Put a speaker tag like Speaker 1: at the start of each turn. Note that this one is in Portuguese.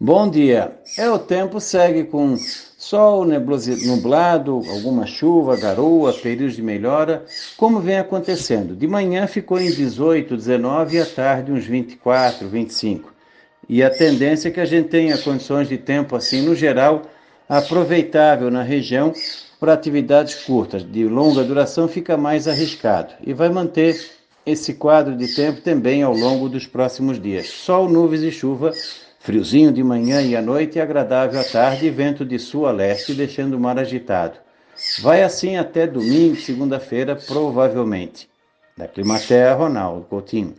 Speaker 1: Bom dia. É o tempo segue com sol, nublado, alguma chuva, garoa, períodos de melhora, como vem acontecendo. De manhã ficou em 18, 19 e à tarde uns 24, 25. E a tendência é que a gente tenha condições de tempo assim, no geral, aproveitável na região para atividades curtas. De longa duração fica mais arriscado e vai manter esse quadro de tempo também ao longo dos próximos dias. Sol, nuvens e chuva Friozinho de manhã e à noite e agradável à tarde e vento de sul a leste, deixando o mar agitado. Vai assim até domingo, segunda-feira, provavelmente. Da Climaterra, Ronaldo Coutinho.